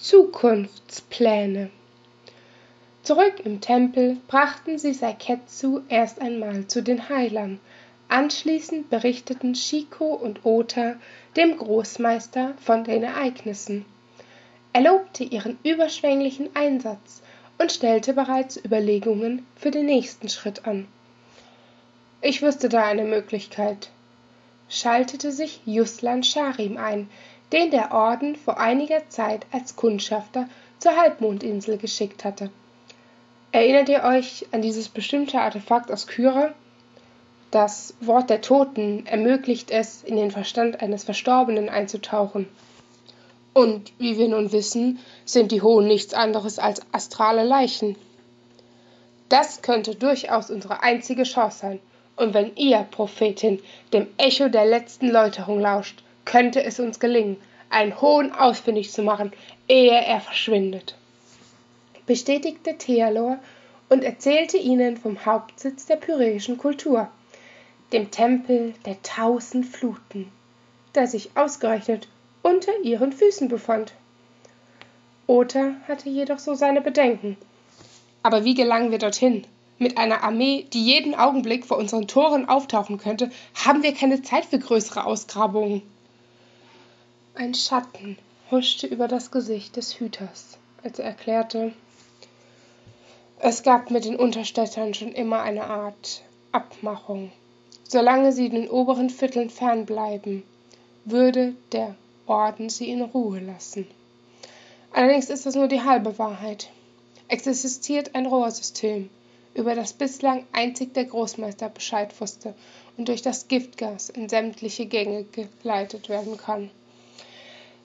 Zukunftspläne. Zurück im Tempel brachten sie Saiketsu erst einmal zu den Heilern. Anschließend berichteten Shiko und Ota dem Großmeister von den Ereignissen. Er lobte ihren überschwänglichen Einsatz und stellte bereits Überlegungen für den nächsten Schritt an. Ich wüsste da eine Möglichkeit, schaltete sich Juslan Sharim ein, den der Orden vor einiger Zeit als Kundschafter zur Halbmondinsel geschickt hatte. Erinnert ihr euch an dieses bestimmte Artefakt aus Kyra? Das Wort der Toten ermöglicht es, in den Verstand eines Verstorbenen einzutauchen. Und wie wir nun wissen, sind die Hohen nichts anderes als astrale Leichen. Das könnte durchaus unsere einzige Chance sein. Und wenn ihr, Prophetin, dem Echo der letzten Läuterung lauscht, könnte es uns gelingen, einen Hohen ausfindig zu machen, ehe er verschwindet. Bestätigte Thealor und erzählte ihnen vom Hauptsitz der pyräischen Kultur, dem Tempel der tausend Fluten, der sich ausgerechnet unter ihren Füßen befand. Ota hatte jedoch so seine Bedenken. Aber wie gelangen wir dorthin? Mit einer Armee, die jeden Augenblick vor unseren Toren auftauchen könnte, haben wir keine Zeit für größere Ausgrabungen. Ein Schatten huschte über das Gesicht des Hüters, als er erklärte, es gab mit den Unterstädtern schon immer eine Art Abmachung. Solange sie den oberen Vierteln fernbleiben, würde der Orden sie in Ruhe lassen. Allerdings ist das nur die halbe Wahrheit. Es existiert ein Rohrsystem, über das bislang einzig der Großmeister Bescheid wusste und durch das Giftgas in sämtliche Gänge geleitet werden kann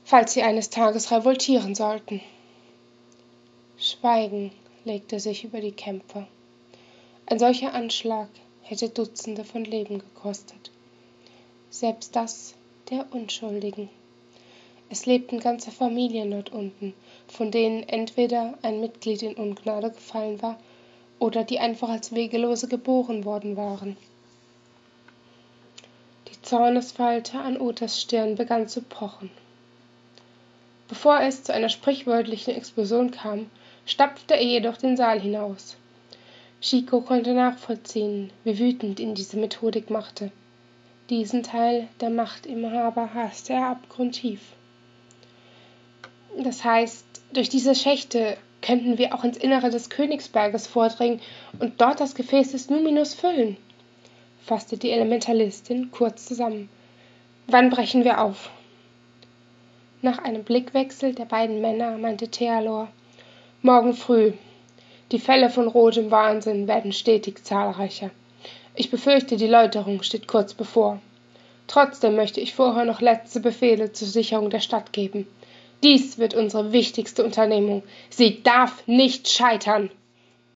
falls sie eines Tages revoltieren sollten. Schweigen legte sich über die Kämpfer. Ein solcher Anschlag hätte Dutzende von Leben gekostet. Selbst das der Unschuldigen. Es lebten ganze Familien dort unten, von denen entweder ein Mitglied in Ungnade gefallen war oder die einfach als Wegelose geboren worden waren. Die Zornesfalte an Otas Stirn begann zu pochen. Bevor es zu einer sprichwörtlichen Explosion kam, stapfte er jedoch den Saal hinaus. Chico konnte nachvollziehen, wie wütend ihn diese Methodik machte. Diesen Teil der Machtinhaber hasste er abgrundtief. Das heißt, durch diese Schächte könnten wir auch ins Innere des Königsberges vordringen und dort das Gefäß des Numinus füllen, fasste die Elementalistin kurz zusammen. Wann brechen wir auf? Nach einem Blickwechsel der beiden Männer meinte Thealor: Morgen früh. Die Fälle von rotem Wahnsinn werden stetig zahlreicher. Ich befürchte, die Läuterung steht kurz bevor. Trotzdem möchte ich vorher noch letzte Befehle zur Sicherung der Stadt geben. Dies wird unsere wichtigste Unternehmung. Sie darf nicht scheitern.